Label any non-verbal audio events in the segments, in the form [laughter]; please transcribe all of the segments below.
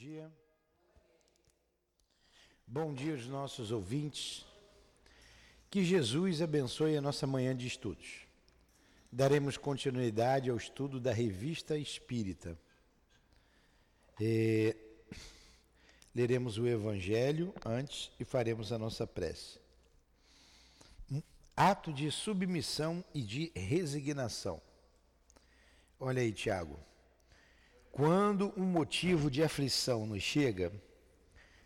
dia. Bom dia aos nossos ouvintes. Que Jesus abençoe a nossa manhã de estudos. Daremos continuidade ao estudo da Revista Espírita. E leremos o Evangelho antes e faremos a nossa prece. Um ato de submissão e de resignação. Olha aí, Tiago. Quando um motivo de aflição nos chega,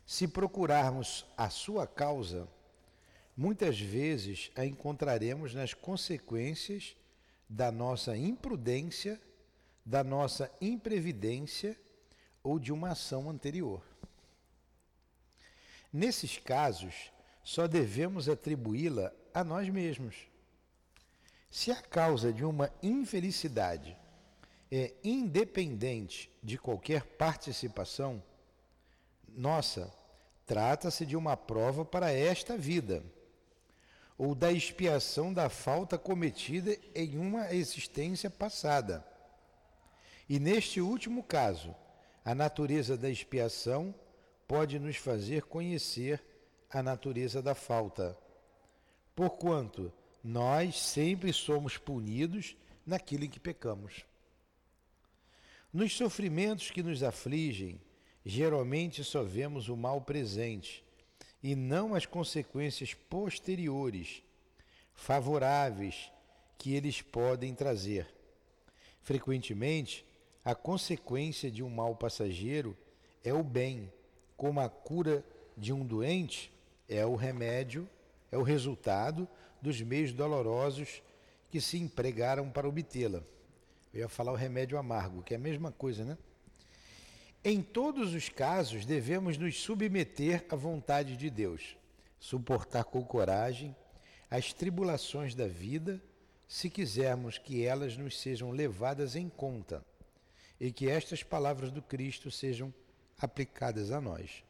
se procurarmos a sua causa, muitas vezes a encontraremos nas consequências da nossa imprudência, da nossa imprevidência ou de uma ação anterior. Nesses casos, só devemos atribuí-la a nós mesmos. Se a causa de uma infelicidade é independente de qualquer participação nossa, trata-se de uma prova para esta vida, ou da expiação da falta cometida em uma existência passada. E neste último caso, a natureza da expiação pode nos fazer conhecer a natureza da falta, porquanto nós sempre somos punidos naquilo em que pecamos. Nos sofrimentos que nos afligem, geralmente só vemos o mal presente e não as consequências posteriores, favoráveis, que eles podem trazer. Frequentemente, a consequência de um mal passageiro é o bem, como a cura de um doente é o remédio, é o resultado dos meios dolorosos que se empregaram para obtê-la. Eu ia falar o remédio amargo, que é a mesma coisa, né? Em todos os casos, devemos nos submeter à vontade de Deus, suportar com coragem as tribulações da vida, se quisermos que elas nos sejam levadas em conta e que estas palavras do Cristo sejam aplicadas a nós.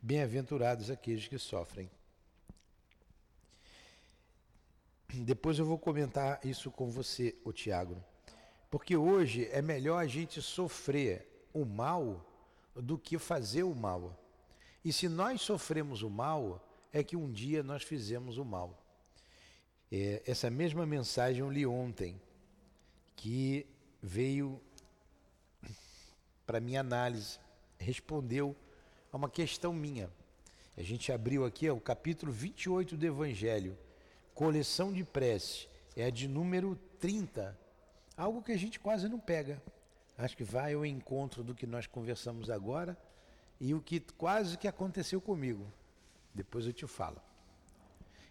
Bem-aventurados aqueles que sofrem. Depois eu vou comentar isso com você, o Tiago. Porque hoje é melhor a gente sofrer o mal do que fazer o mal. E se nós sofremos o mal, é que um dia nós fizemos o mal. É, essa mesma mensagem eu li ontem, que veio para minha análise, respondeu a uma questão minha. A gente abriu aqui ó, o capítulo 28 do Evangelho, coleção de preces, é a de número 30 Algo que a gente quase não pega. Acho que vai ao encontro do que nós conversamos agora e o que quase que aconteceu comigo. Depois eu te falo.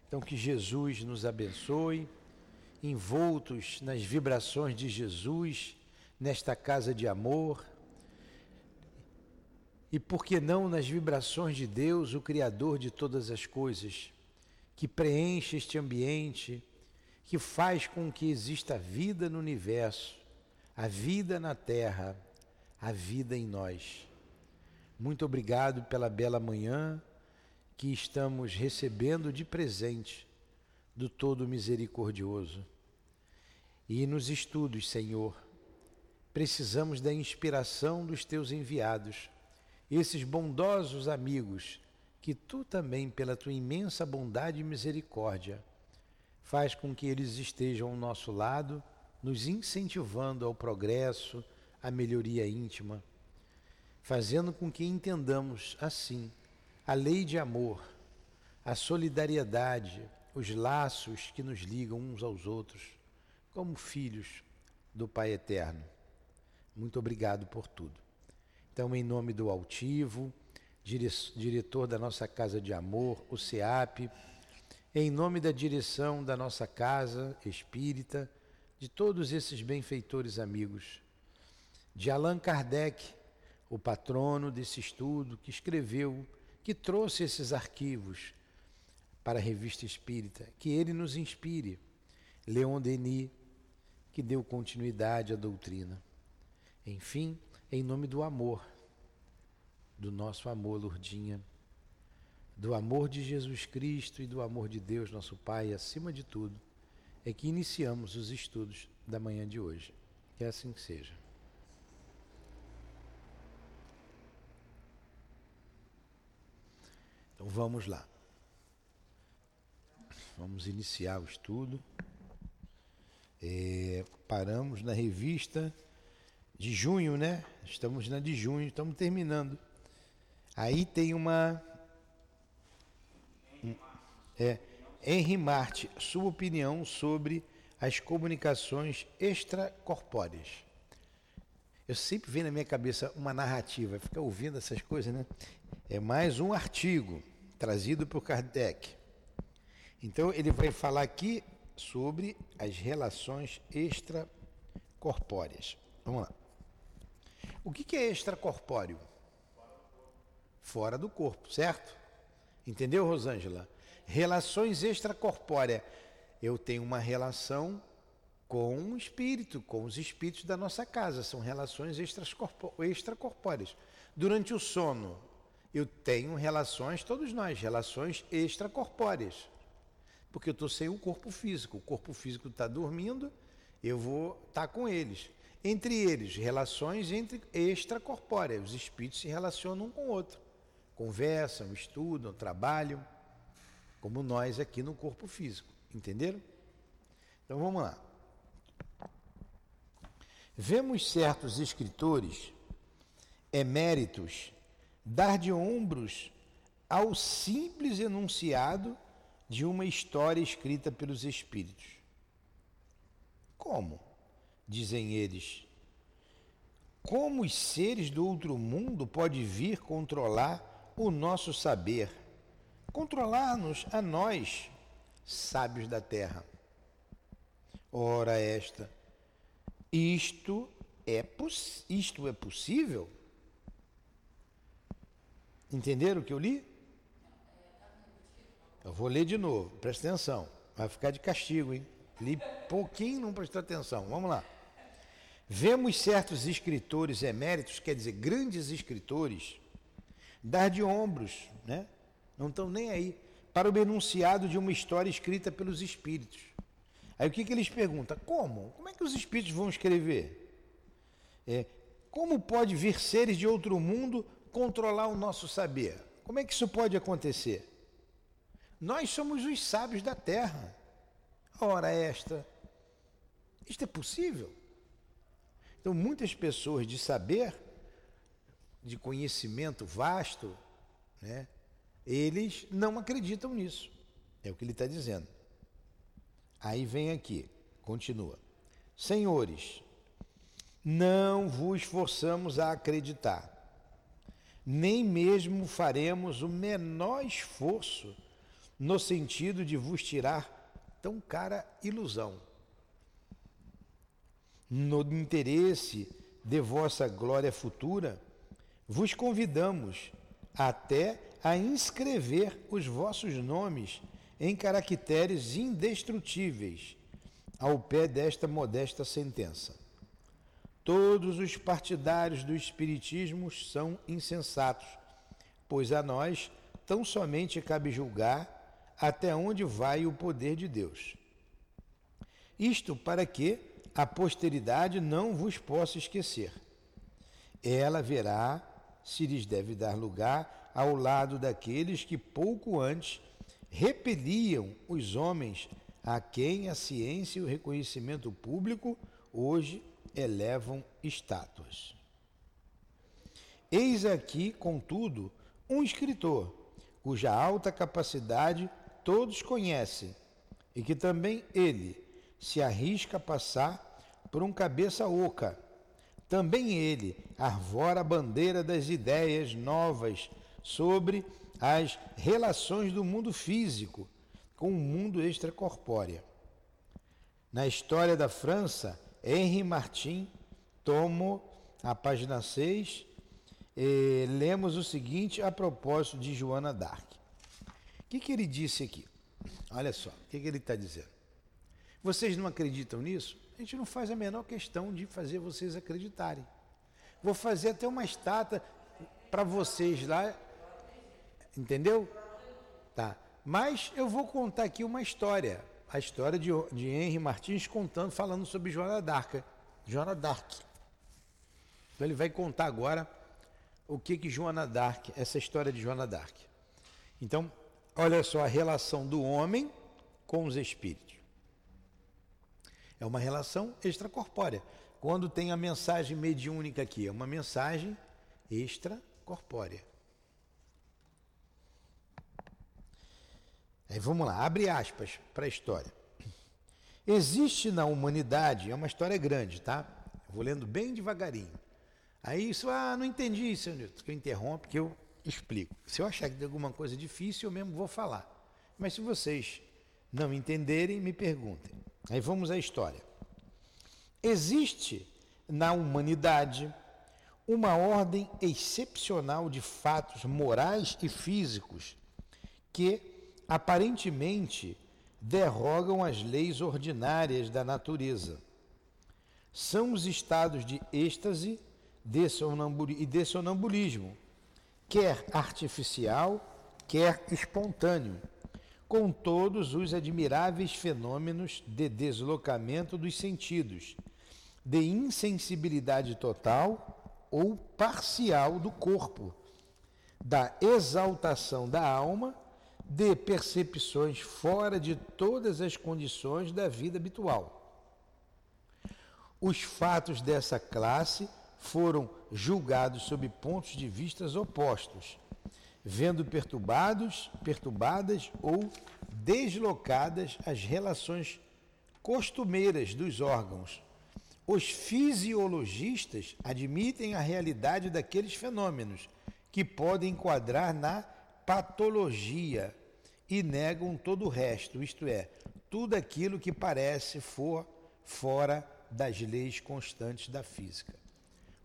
Então que Jesus nos abençoe, envoltos nas vibrações de Jesus, nesta casa de amor. E por que não nas vibrações de Deus, o Criador de todas as coisas, que preenche este ambiente que faz com que exista vida no universo, a vida na terra, a vida em nós. Muito obrigado pela bela manhã que estamos recebendo de presente do Todo Misericordioso. E nos estudos, Senhor, precisamos da inspiração dos teus enviados, esses bondosos amigos que tu também, pela tua imensa bondade e misericórdia, faz com que eles estejam ao nosso lado, nos incentivando ao progresso, à melhoria íntima, fazendo com que entendamos assim a lei de amor, a solidariedade, os laços que nos ligam uns aos outros, como filhos do Pai Eterno. Muito obrigado por tudo. Então, em nome do Altivo, diretor da nossa Casa de Amor, o SEAP, em nome da direção da nossa casa espírita, de todos esses benfeitores amigos, de Allan Kardec, o patrono desse estudo, que escreveu, que trouxe esses arquivos para a revista espírita, que ele nos inspire. Leon Denis, que deu continuidade à doutrina. Enfim, em nome do amor, do nosso amor, Lourdinha do amor de Jesus Cristo e do amor de Deus, nosso Pai, acima de tudo, é que iniciamos os estudos da manhã de hoje. Que assim seja. Então vamos lá. Vamos iniciar o estudo. É, paramos na revista de junho, né? Estamos na de junho, estamos terminando. Aí tem uma. É, Henry Marte, sua opinião sobre as comunicações extracorpóreas. Eu sempre vejo na minha cabeça uma narrativa, ficar ouvindo essas coisas, né? É mais um artigo trazido por Kardec. Então ele vai falar aqui sobre as relações extracorpóreas. Vamos lá. O que é extracorpóreo? Fora do corpo, certo? Entendeu, Rosângela? Relações extracorpóreas. Eu tenho uma relação com o espírito, com os espíritos da nossa casa. São relações extracorpóreas. Durante o sono, eu tenho relações, todos nós, relações extracorpóreas. Porque eu estou sem o corpo físico. O corpo físico está dormindo, eu vou estar tá com eles. Entre eles, relações entre extracorpóreas. Os espíritos se relacionam um com o outro. Conversam, estudam, trabalham, como nós aqui no corpo físico. Entenderam? Então vamos lá. Vemos certos escritores eméritos dar de ombros ao simples enunciado de uma história escrita pelos espíritos. Como? dizem eles. Como os seres do outro mundo pode vir controlar o nosso saber, controlar-nos a nós, sábios da terra? Ora esta, isto é, isto é possível? Entenderam o que eu li? Eu vou ler de novo, presta atenção. Vai ficar de castigo, hein? Li pouquinho, não prestou atenção. Vamos lá. Vemos certos escritores eméritos, quer dizer, grandes escritores, dar de ombros, né? Não estão nem aí, para o enunciado de uma história escrita pelos espíritos. Aí o que, que eles perguntam? Como? Como é que os espíritos vão escrever? É, como pode vir seres de outro mundo controlar o nosso saber? Como é que isso pode acontecer? Nós somos os sábios da terra. Ora, esta. Isto é possível? Então, muitas pessoas de saber, de conhecimento vasto, né, eles não acreditam nisso. É o que ele está dizendo. Aí vem aqui, continua. Senhores, não vos forçamos a acreditar, nem mesmo faremos o menor esforço no sentido de vos tirar tão cara ilusão no interesse de vossa glória futura, vos convidamos até a inscrever os vossos nomes em caracteres indestrutíveis ao pé desta modesta sentença. Todos os partidários do Espiritismo são insensatos, pois a nós tão somente cabe julgar até onde vai o poder de Deus. Isto para que, a posteridade não vos possa esquecer. Ela verá se lhes deve dar lugar ao lado daqueles que pouco antes repeliam os homens a quem a ciência e o reconhecimento público hoje elevam estátuas. Eis aqui, contudo, um escritor cuja alta capacidade todos conhecem e que também ele se arrisca a passar por um cabeça oca. Também ele arvora a bandeira das ideias novas sobre as relações do mundo físico com o mundo extracorpóreo. Na história da França, Henri Martin, tomo a página 6, eh, lemos o seguinte a propósito de Joana d'Arc. O que, que ele disse aqui? Olha só, o que, que ele está dizendo? Vocês não acreditam nisso? A gente não faz a menor questão de fazer vocês acreditarem. Vou fazer até uma estátua para vocês lá, entendeu? Tá. Mas eu vou contar aqui uma história, a história de, de Henry Martins contando, falando sobre Joana d'Arc. Joana d'Arc. Então ele vai contar agora o que que Joana d'Arc, essa história de Joana d'Arc. Então, olha só a relação do homem com os espíritos. É uma relação extracorpórea. Quando tem a mensagem mediúnica aqui, é uma mensagem extracorpórea. Aí vamos lá, abre aspas para a história. Existe na humanidade, é uma história grande, tá? Vou lendo bem devagarinho. Aí isso, ah, não entendi isso, Nilton, que eu interrompo, que eu explico. Se eu achar que tem alguma coisa difícil, eu mesmo vou falar. Mas se vocês não entenderem, me perguntem. Aí vamos à história. Existe na humanidade uma ordem excepcional de fatos morais e físicos que aparentemente derrogam as leis ordinárias da natureza. São os estados de êxtase e de sonambulismo, quer artificial, quer espontâneo, com todos os admiráveis fenômenos de deslocamento dos sentidos, de insensibilidade total ou parcial do corpo, da exaltação da alma de percepções fora de todas as condições da vida habitual. Os fatos dessa classe foram julgados sob pontos de vistas opostos, vendo perturbados, perturbadas ou deslocadas as relações costumeiras dos órgãos. Os fisiologistas admitem a realidade daqueles fenômenos que podem enquadrar na patologia e negam todo o resto, isto é, tudo aquilo que parece for fora das leis constantes da física.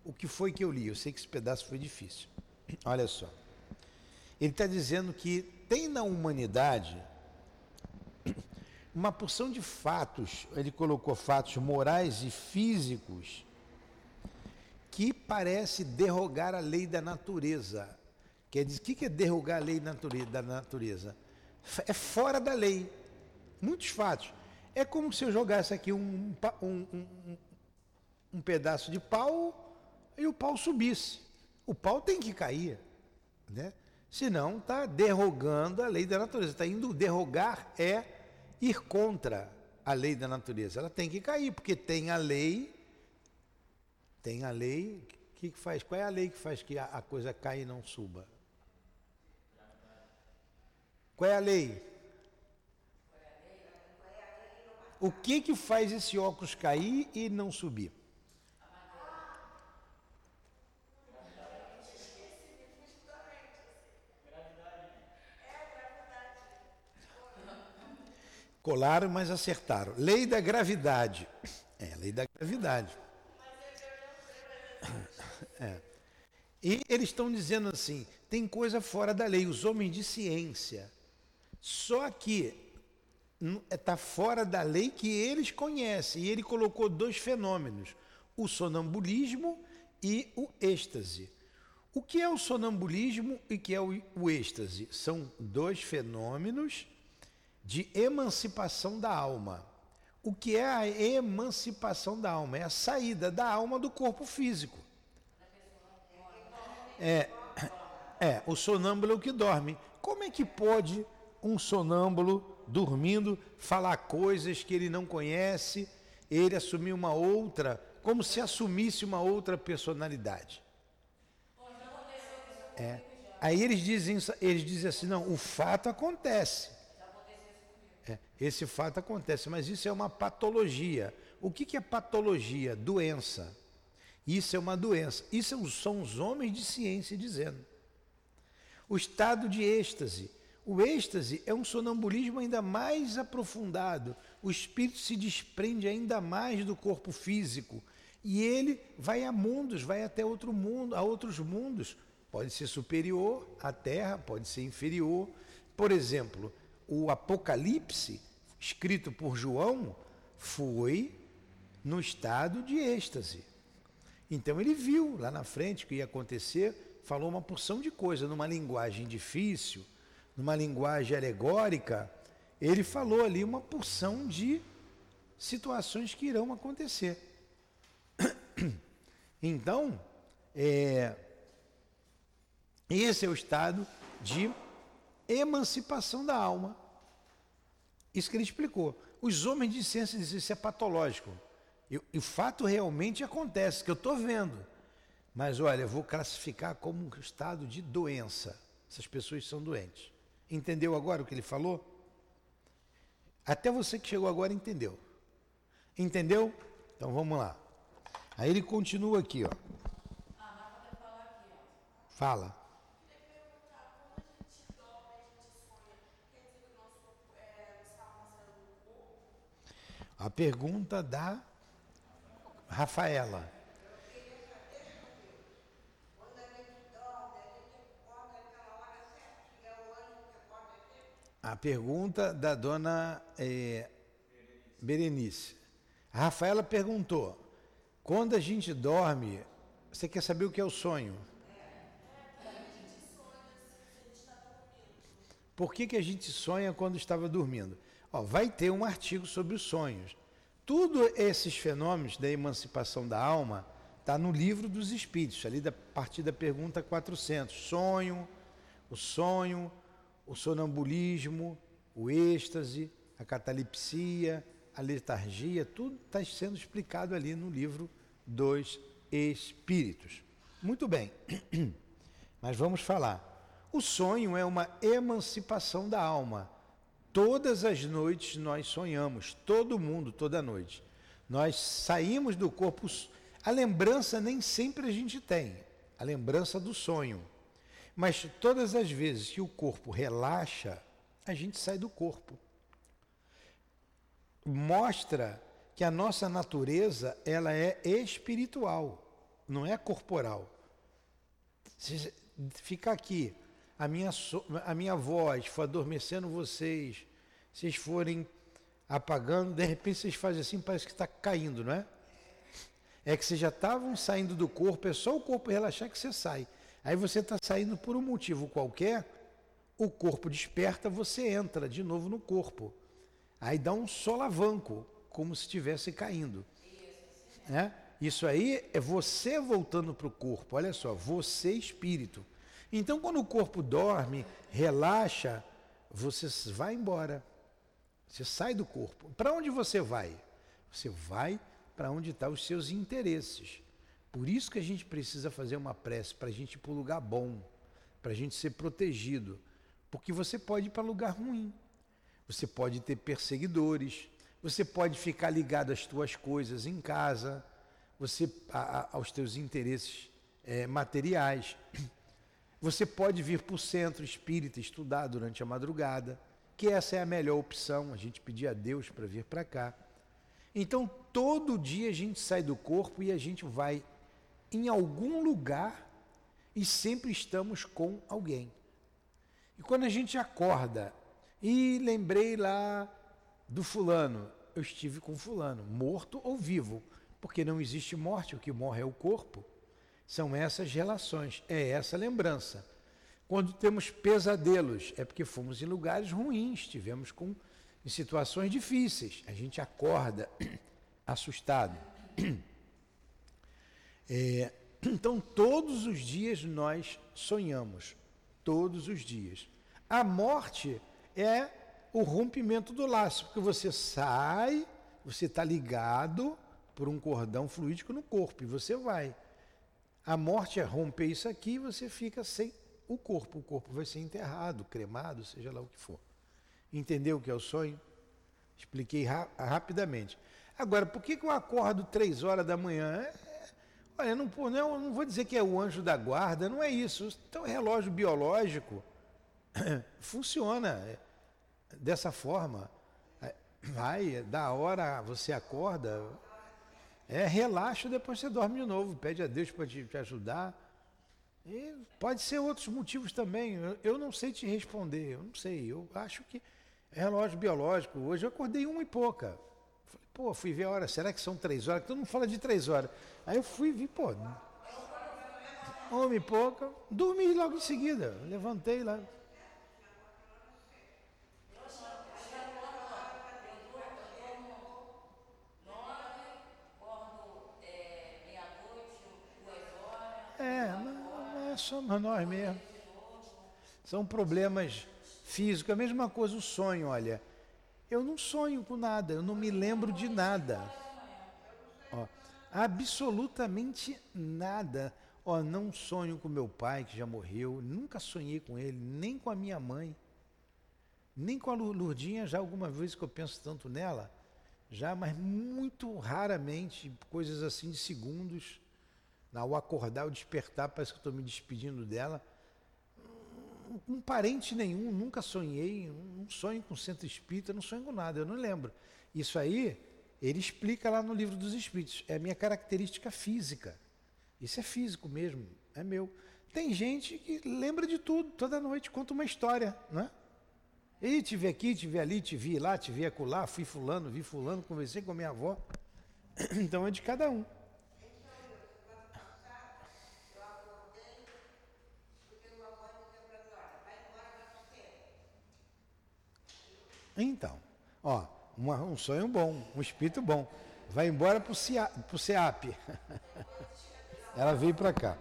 O que foi que eu li? Eu sei que esse pedaço foi difícil. [clears throat] Olha só. Ele está dizendo que tem na humanidade uma porção de fatos, ele colocou fatos morais e físicos, que parece derrogar a lei da natureza. Quer dizer, o que é derrogar a lei da natureza? É fora da lei. Muitos fatos. É como se eu jogasse aqui um, um, um, um pedaço de pau e o pau subisse. O pau tem que cair. Né? Senão está derrogando a lei da natureza. Está indo derrogar é ir contra a lei da natureza. Ela tem que cair, porque tem a lei. Tem a lei. Que, faz? Qual é a lei que faz que a coisa caia e não suba? Qual é a lei? O que que faz esse óculos cair e não subir? Colaram, mas acertaram. Lei da gravidade. É, lei da gravidade. É. E eles estão dizendo assim: tem coisa fora da lei. Os homens de ciência só que está fora da lei que eles conhecem. E ele colocou dois fenômenos: o sonambulismo e o êxtase. O que é o sonambulismo e o que é o, êxtase? São dois fenômenos de emancipação da alma. O que é a emancipação da alma? É a saída da alma do corpo físico. É, é o sonâmbulo que dorme. Como é que pode um sonâmbulo dormindo, falar coisas que ele não conhece, ele assumir uma outra, como se assumisse uma outra personalidade. É. Aí eles dizem, eles dizem assim, não, o fato acontece. É, esse fato acontece, mas isso é uma patologia. O que, que é patologia? Doença. Isso é uma doença. Isso são os homens de ciência dizendo. O estado de êxtase o êxtase é um sonambulismo ainda mais aprofundado. O espírito se desprende ainda mais do corpo físico e ele vai a mundos, vai até outro mundo, a outros mundos. Pode ser superior à Terra, pode ser inferior. Por exemplo, o Apocalipse, escrito por João, foi no estado de êxtase. Então ele viu lá na frente o que ia acontecer, falou uma porção de coisa numa linguagem difícil numa linguagem alegórica, ele falou ali uma porção de situações que irão acontecer. [clears throat] Então, é, esse é o estado de emancipação da alma. Isso que ele explicou. Os homens de ciência dizem isso é patológico. E, o fato realmente acontece, que eu estou vendo. Mas olha, eu vou classificar como um estado de doença. Essas pessoas são doentes. Entendeu agora o que ele falou? Até você que chegou agora entendeu. Entendeu? Então vamos lá. Aí ele continua aqui, ó. Fala. A pergunta da Rafaela. A pergunta da dona é, Berenice. A Rafaela perguntou: quando a gente dorme, você quer saber o que é o sonho? Por que, que a gente sonha quando estava dormindo? Ó, vai ter um artigo sobre os sonhos. Tudo esses fenômenos da emancipação da alma está no livro dos Espíritos, ali da partir da pergunta 400. Sonho, o sonho, o sonambulismo, o êxtase, a catalepsia, a letargia, tudo está sendo explicado ali no livro dos Espíritos. Muito bem, [clears throat] mas vamos falar. O sonho é uma emancipação da alma Todas as noites nós sonhamos, todo mundo, toda noite. Nós saímos do corpo, a lembrança nem sempre a gente tem, a lembrança do sonho. Mas todas as vezes que o corpo relaxa, a gente sai do corpo. Mostra que a nossa natureza, ela é espiritual, não é corporal. Se ficar aqui a minha, a minha voz for adormecendo vocês, vocês forem apagando, de repente vocês fazem assim, parece que está caindo, não é? É que vocês já estavam saindo do corpo, é só o corpo relaxar que você sai. Aí você está saindo por um motivo qualquer, o corpo desperta, você entra de novo no corpo. Aí dá um solavanco, como se estivesse caindo. É? Isso aí é você voltando para o corpo, olha só, você espírito. Então, quando o corpo dorme, relaxa, você vai embora. Você sai do corpo. Para onde você vai? Você vai para onde estão tá os seus interesses. Por isso que a gente precisa fazer uma prece, para a gente ir para o lugar bom, para a gente ser protegido. Porque você pode ir para lugar ruim. Você pode ter perseguidores. Você pode ficar ligado às tuas coisas em casa, você a, aos teus interesses é, materiais. [clears throat] Você pode vir para o centro espírita estudar durante a madrugada, que essa é a melhor opção, a gente pedir a Deus para vir para cá. Então, todo dia a gente sai do corpo e a gente vai em algum lugar e sempre estamos com alguém. E quando a gente acorda, e lembrei lá do fulano, eu estive com fulano, morto ou vivo, porque não existe morte, o que morre é o corpo. São essas relações, é essa lembrança. Quando temos pesadelos, é porque fomos em lugares ruins, estivemos com, em situações difíceis. A gente acorda [clears throat] assustado. [clears throat] É, [clears throat] então, todos os dias nós sonhamos. Todos os dias. A morte é o rompimento do laço, porque você sai, você está ligado por um cordão fluídico no corpo e você vai. A morte é romper isso aqui e você fica sem o corpo. O corpo vai ser enterrado, cremado, seja lá o que for. Entendeu o que é o sonho? Expliquei ra rapidamente. Agora, por que, que eu acordo três horas da manhã? É, olha, não, não, não vou dizer que é o anjo da guarda, não é isso. Então, relógio biológico [coughs] funciona é, dessa forma. É, vai, da hora você acorda, é, relaxa, depois você dorme de novo, pede a Deus para te, te, ajudar. E pode ser outros motivos também. Eu, eu, não sei te responder, eu não sei. Eu acho que é relógio biológico. Hoje eu acordei uma e pouca. Falei, pô, fui ver a hora, será que são três horas? Todo mundo fala de três horas. Aí eu fui vi, pô, uma e pouca, dormi logo em seguida. Levantei lá. É, somos nós mesmos. São problemas físico. A mesma coisa o sonho, olha. Eu não sonho com nada, eu não me lembro de nada. Ó, absolutamente nada. Ó, não sonho com meu pai que já morreu, nunca sonhei com ele, nem com a minha mãe, nem com a Lurdinha, já alguma vez que eu penso tanto nela, já, mas muito raramente, coisas assim de segundos. Ao acordar, ao despertar, parece que estou me despedindo dela. Um parente nenhum, nunca sonhei, não sonho com centro espírita, não sonho com nada, eu não lembro. Isso aí, ele explica lá no livro dos Espíritos, é a minha característica física. Isso é físico mesmo, é meu. Tem gente que lembra de tudo, toda noite conta uma história, né? E te vi aqui, te vi ali, te vi lá, te vi acolá, fui fulano, vi fulano, conversei com a minha avó. [coughs] Então é de cada um. Então, ó, uma, um sonho bom, um espírito bom. Vai embora para o SEAP. Ela veio para cá.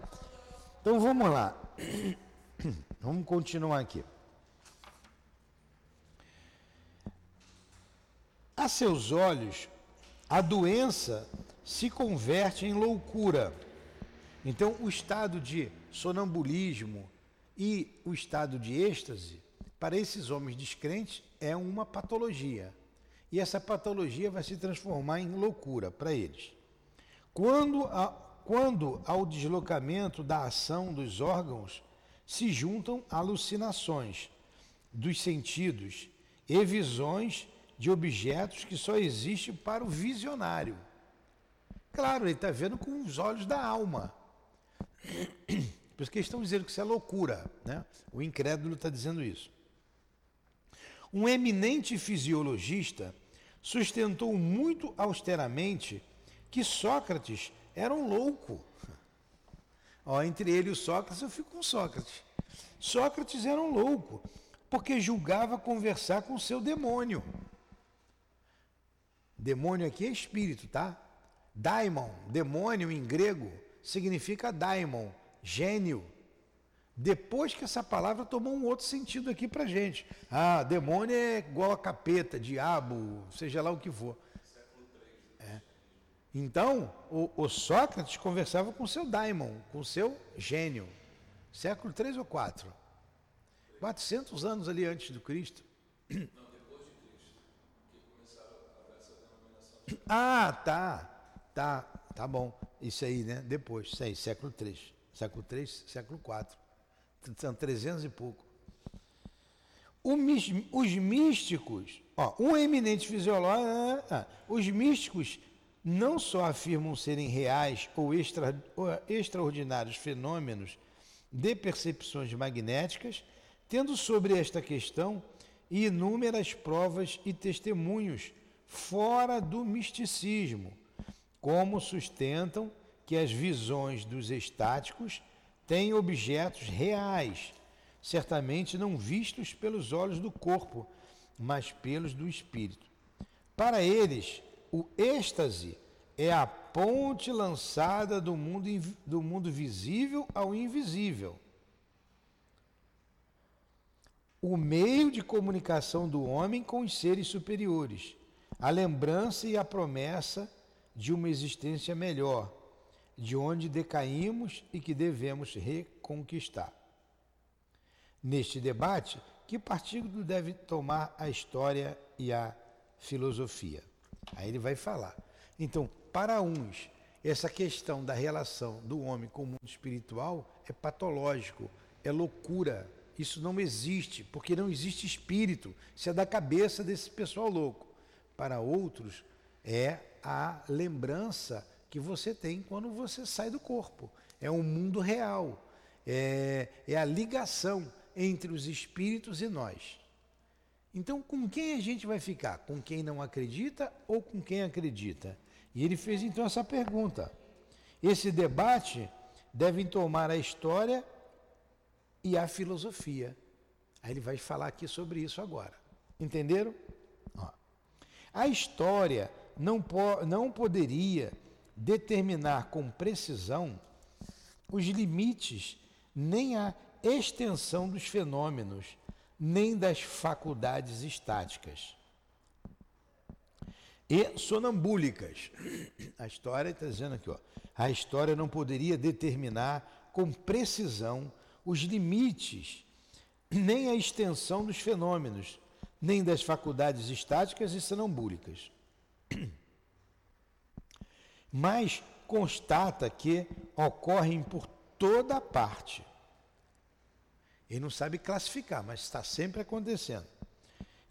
Então vamos lá. [clears throat] Vamos continuar aqui. A seus olhos, a doença se converte em loucura. Então, o estado de sonambulismo e o estado de êxtase, para esses homens descrentes, é uma patologia. E essa patologia vai se transformar em loucura para eles. Quando, a, quando ao deslocamento da ação dos órgãos se juntam alucinações dos sentidos e visões de objetos que só existem para o visionário. Claro, ele está vendo com os olhos da alma. Por isso que eles estão dizendo que isso é loucura. Né? O incrédulo está dizendo isso. Um eminente fisiologista sustentou muito austeramente que Sócrates era um louco. Ó, entre ele e o Sócrates, eu fico com Sócrates. Sócrates era um louco, porque julgava conversar com seu demônio. Demônio aqui é espírito, tá? Daimon, demônio em grego, significa daimon, gênio. Depois que essa palavra tomou um outro sentido aqui para gente. Ah, demônio é igual a capeta, diabo, seja lá o que for. É. Então, o, o, Sócrates conversava com seu daimon, com seu gênio. Século 3 ou 4? 400 anos ali antes do Cristo. Não, depois de Cristo, que começaram a essa denominação. Ah, tá. Tá, tá bom. Isso aí, né? Depois, isso aí, século 3. Século 3, século 4 são 300 e pouco. os místicos, ó, um eminente fisiológico, ah, os místicos não só afirmam serem reais ou, extra, ou extraordinários fenômenos de percepções magnéticas, tendo sobre esta questão inúmeras provas e testemunhos fora do misticismo, como sustentam que as visões dos estáticos têm objetos reais, certamente não vistos pelos olhos do corpo, mas pelos do espírito. Para eles, o êxtase é a ponte lançada do mundo, do mundo visível ao invisível. O meio de comunicação do homem com os seres superiores, a lembrança e a promessa de uma existência melhor, de onde decaímos e que devemos reconquistar. Neste debate, que partido deve tomar a história e a filosofia? Aí ele vai falar. Então, para uns, essa questão da relação do homem com o mundo espiritual é patológico, é loucura. Isso não existe, porque não existe espírito. Isso é da cabeça desse pessoal louco. Para outros, é a lembrança que você tem quando você sai do corpo. É um mundo real. É, é a ligação entre os espíritos e nós. Então, com quem a gente vai ficar? Com quem não acredita ou com quem acredita? E ele fez então essa pergunta. Esse debate devem tomar a história e a filosofia. Aí ele vai falar aqui sobre isso agora. Entenderam? Ó. A história não, po não poderia determinar com precisão os limites nem a extensão dos fenômenos, nem das faculdades estáticas e sonambúlicas. A história está dizendo aqui, ó, a história não poderia determinar com precisão os limites, nem a extensão dos fenômenos, nem das faculdades estáticas e sonambúlicas. Mas constata que ocorrem por toda parte. Ele não sabe classificar, mas está sempre acontecendo.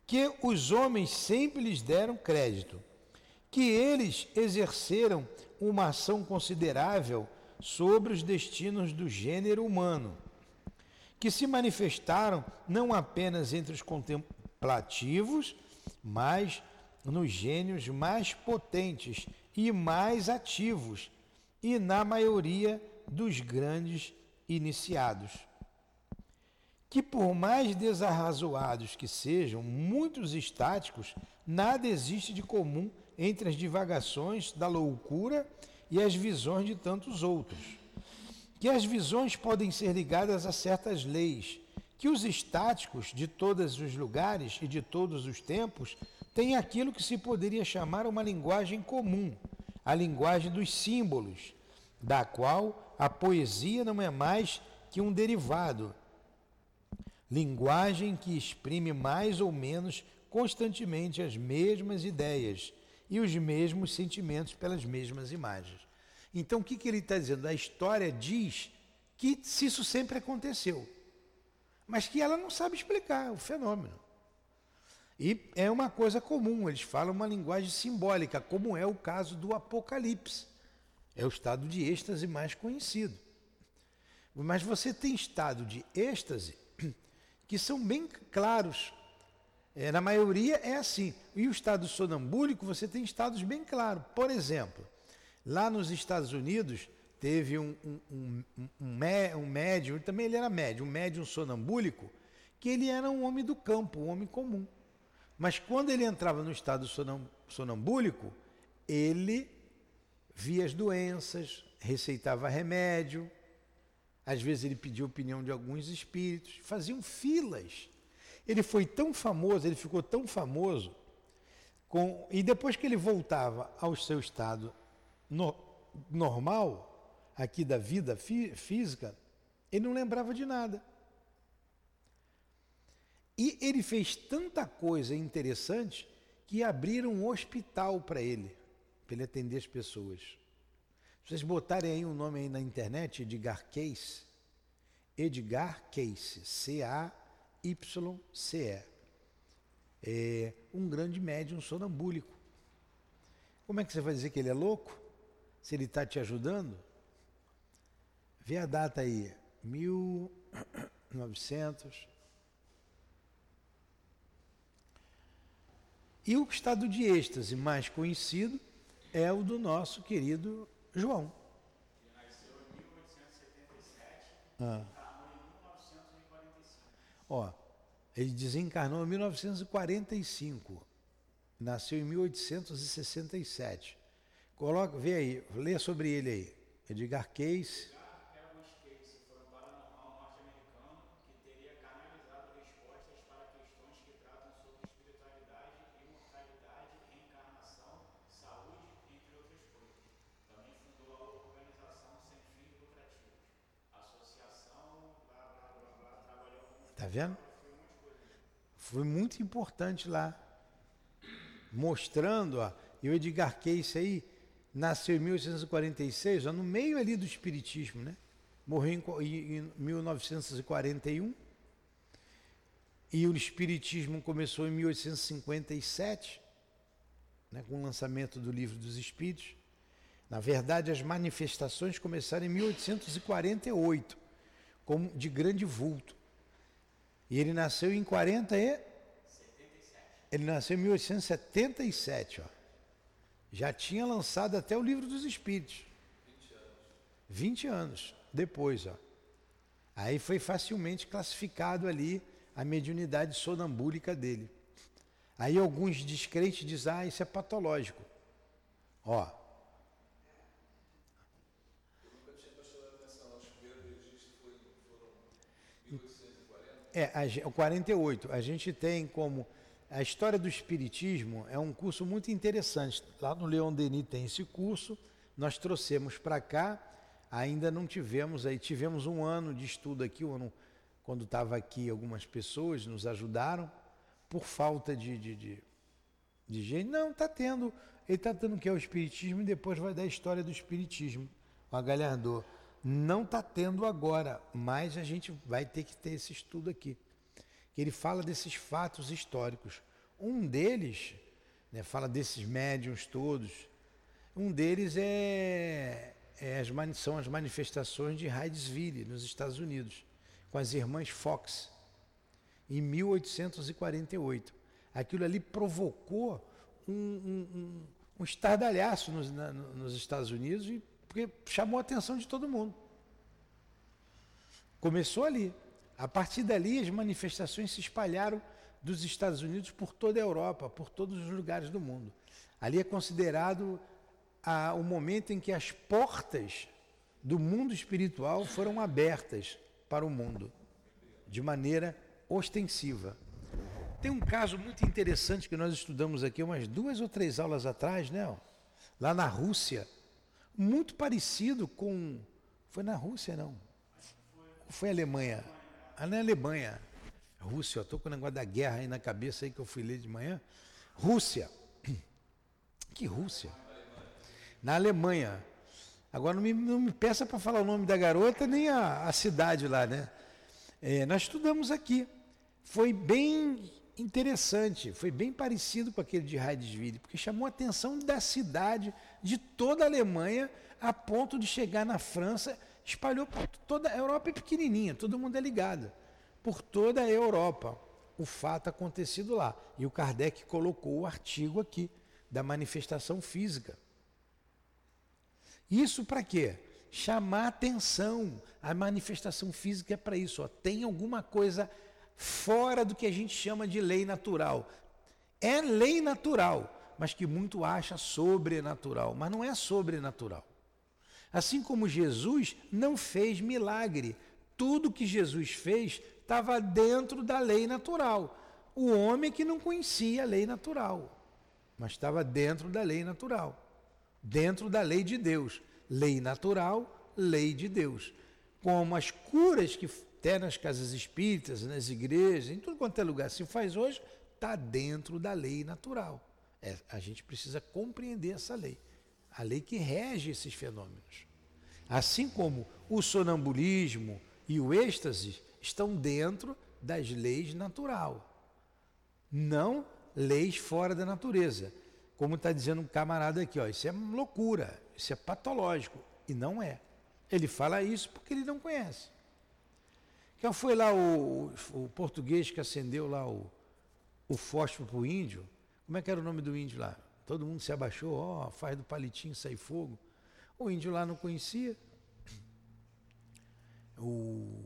Que os homens sempre lhes deram crédito, que eles exerceram uma ação considerável sobre os destinos do gênero humano, que se manifestaram não apenas entre os contemplativos, mas nos gênios mais potentes e mais ativos, e na maioria dos grandes iniciados. Que por mais desarrazoados que sejam, muitos estáticos, nada existe de comum entre as divagações da loucura e as visões de tantos outros. Que as visões podem ser ligadas a certas leis, que os estáticos de todos os lugares e de todos os tempos têm aquilo que se poderia chamar uma linguagem comum, a linguagem dos símbolos, da qual a poesia não é mais que um derivado. Linguagem que exprime mais ou menos constantemente as mesmas ideias e os mesmos sentimentos pelas mesmas imagens. Então, o que, que ele está dizendo? A história diz que isso sempre aconteceu, mas que ela não sabe explicar o fenômeno. E é uma coisa comum, eles falam uma linguagem simbólica, como é o caso do Apocalipse. É o estado de êxtase mais conhecido. Mas você tem estado de êxtase [clears throat] que são bem claros é, na maioria é assim. E o estado sonambúlico, você tem estados bem claros. Por exemplo, lá nos Estados Unidos, teve um, um, um, um, um médium, também ele era médium, um médium sonambúlico, que ele era um homem do campo, um homem comum. Mas quando ele entrava no estado sonambúlico, ele via as doenças, receitava remédio, às vezes ele pedia opinião de alguns espíritos, faziam filas ele foi tão famoso, ele ficou tão famoso, com, e depois que ele voltava ao seu estado no, normal, aqui da vida fí, física, ele não lembrava de nada. E ele fez tanta coisa interessante que abriram um hospital para ele, para ele atender as pessoas. Se vocês botarem aí um nome aí na internet, Edgar Case, Edgar Case, C-A YCE. É um grande médium sonambúlico. Como é que você vai dizer que ele é louco? Se ele está te ajudando? Vê a data aí, 1900. [coughs] E o estado de êxtase mais conhecido é o do nosso querido João. Ele nasceu em 1877. Ah. Ó, ele desencarnou em 1945, nasceu em 1867. Coloca, vê aí, lê sobre ele aí. Edgar Cayce. Tá vendo? Foi muito importante lá. Mostrando, ó, e o Edgar Cayce aí nasceu em 1846, ó, no meio ali do Espiritismo, né? Morreu em, em 1941. E o Espiritismo começou em 1857, né, com o lançamento do Livro dos Espíritos. Na verdade, as manifestações começaram em 1848, como de grande vulto. E ele nasceu em 40 e... Ele nasceu em 1877, ó. Já tinha lançado até o livro dos Espíritos. 20 anos. 20 anos depois, ó. Aí foi facilmente classificado ali a mediunidade sonambúlica dele. Aí alguns descrentes dizem, ah, isso é patológico. Ó, É, a, o 48. A gente tem como. A história do Espiritismo é um curso muito interessante. Lá no Leon Denis tem esse curso. Nós trouxemos para cá. Ainda não tivemos, aí tivemos um ano de estudo aqui, um ano, quando estava aqui, algumas pessoas nos ajudaram, por falta de, de, de, de gente. Não, está tendo. Ele está dando o que é o Espiritismo e depois vai dar a história do Espiritismo. O Agalhardor. Não está tendo agora, mas a gente vai ter que ter esse estudo aqui. Que ele fala desses fatos históricos. Um deles, né, fala desses médiums todos. Um deles é, é as, são as manifestações de Hydesville, nos Estados Unidos, com as irmãs Fox, em 1848. Aquilo ali provocou um, um, um, um estardalhaço nos, na, nos Estados Unidos e porque chamou a atenção de todo mundo. Começou ali. A partir dali, as manifestações se espalharam dos Estados Unidos por toda a Europa, por todos os lugares do mundo. Ali é considerado a, o momento em que as portas do mundo espiritual foram abertas para o mundo, de maneira ostensiva. Tem um caso muito interessante que nós estudamos aqui umas duas ou três aulas atrás, né? Lá na Rússia, muito parecido com. Foi na Rússia, não? Foi Alemanha. Ah, na Alemanha. Rússia, eu estou com o negócio da guerra aí na cabeça aí que eu fui ler de manhã. Rússia. [clears throat] Que Rússia? Na Alemanha. Agora não me, não me peça para falar o nome da garota nem a, a cidade lá, né? É, nós estudamos aqui. Foi bem interessante, foi bem parecido com aquele de Heidesville, porque chamou a atenção da cidade, de toda a Alemanha, a ponto de chegar na França, espalhou por toda a Europa é pequenininha, todo mundo é ligado, por toda a Europa, o fato acontecido lá. E o Kardec colocou o artigo aqui da manifestação física. Isso para quê? Chamar atenção. A manifestação física é para isso. Ó. Tem alguma coisa fora do que a gente chama de lei natural. É lei natural, mas que muito acha sobrenatural, mas não é sobrenatural. Assim como Jesus não fez milagre, tudo que Jesus fez estava dentro da lei natural. O homem que não conhecia a lei natural, mas estava dentro da lei natural, dentro da lei de Deus. Lei natural, lei de Deus. Como as curas que até nas casas espíritas, nas igrejas, em tudo quanto é lugar se faz hoje, está dentro da lei natural. É, a gente precisa compreender essa lei, a lei que rege esses fenômenos. Assim como o sonambulismo e o êxtase estão dentro das leis natural, não leis fora da natureza. Como está dizendo um camarada aqui, ó, isso é loucura, isso é patológico. E não é. Ele fala isso porque ele não conhece. Quem foi lá o, o, português que acendeu lá o, o fósforo para o índio? Como é que era o nome do índio lá? Todo mundo se abaixou, ó, oh, faz do palitinho sair fogo. O índio lá não conhecia. O...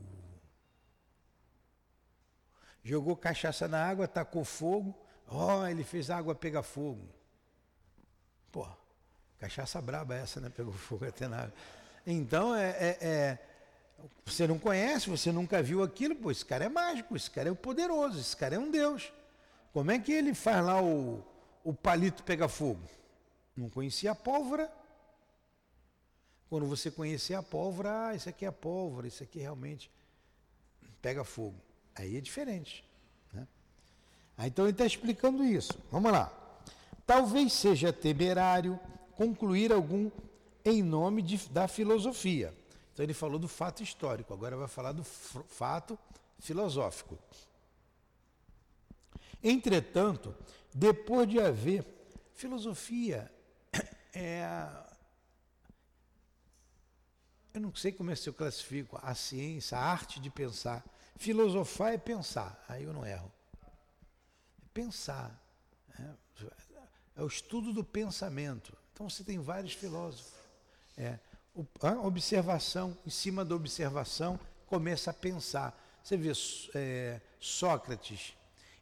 Jogou cachaça na água, tacou fogo. Ó, oh, ele fez a água pegar fogo. Pô, cachaça braba essa, né? Pegou fogo até na água. Então, é, é, é você não conhece, você nunca viu aquilo, pô, esse cara é mágico, esse cara é poderoso, esse cara é um Deus. Como é que ele faz lá o, o palito pegar fogo? Não conhecia a pólvora. Quando você conhecer a pólvora, ah, isso aqui é pólvora, isso aqui realmente pega fogo. Aí é diferente. Né? Ah, então ele está explicando isso. Vamos lá. Talvez seja temerário concluir algum em nome de, da filosofia então ele falou do fato histórico, agora vai falar do fato filosófico. Entretanto, depois de haver filosofia, [coughs] é, eu não sei como é que eu classifico a ciência, a arte de pensar. Filosofar é pensar, aí eu não erro. É pensar. É, é o estudo do pensamento. Então você tem vários filósofos. É, a observação, em cima da observação, começa a pensar. Você vê é, Sócrates,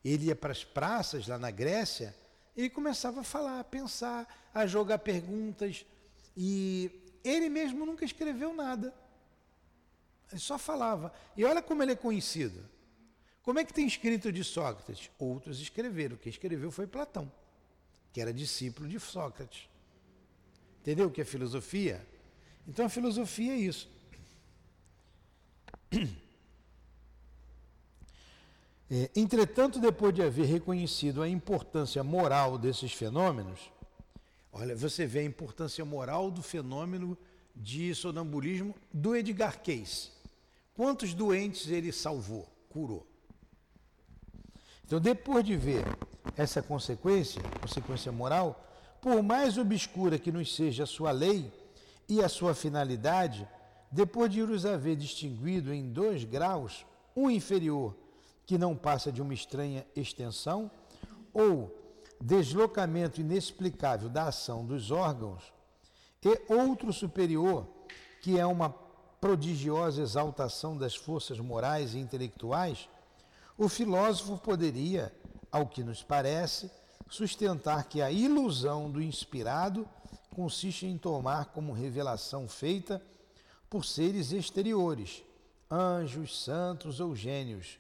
ele ia para as praças lá na Grécia, ele começava a falar, a pensar, a jogar perguntas, e ele mesmo nunca escreveu nada. Ele só falava. E olha como ele é conhecido. Como é que tem escrito de Sócrates? Outros escreveram. Quem escreveu foi Platão, que era discípulo de Sócrates. Entendeu o que é filosofia? Então a filosofia é isso. [clears throat] É, entretanto, depois de haver reconhecido a importância moral desses fenômenos, olha, você vê a importância moral do fenômeno de sonambulismo do Edgar Cayce. Quantos doentes ele salvou, curou? Então, depois de ver essa consequência, consequência moral, por mais obscura que nos seja a sua lei e a sua finalidade, depois de os haver distinguido em dois graus, um inferior que não passa de uma estranha extensão, ou deslocamento inexplicável da ação dos órgãos, e outro superior, que é uma prodigiosa exaltação das forças morais e intelectuais, o filósofo poderia, ao que nos parece, sustentar que a ilusão do inspirado consiste em tomar como revelação feita por seres exteriores, anjos, santos ou gênios,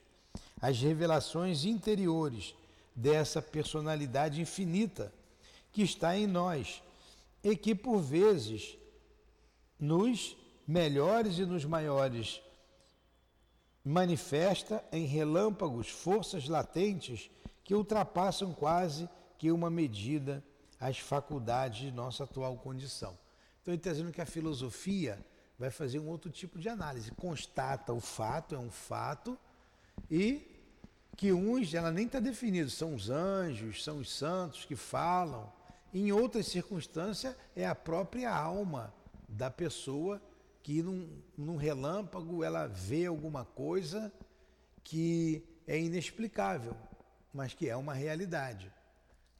as revelações interiores dessa personalidade infinita que está em nós e que, por vezes, nos melhores e nos maiores manifesta em relâmpagos forças latentes que ultrapassam quase que uma medida as faculdades de nossa atual condição. Então, ele está dizendo que a filosofia vai fazer um outro tipo de análise. Constata o fato, é um fato, e que uns, ela nem está definido, são os anjos, são os santos que falam. Em outras circunstâncias, é a própria alma da pessoa que num, num relâmpago ela vê alguma coisa que é inexplicável, mas que é uma realidade.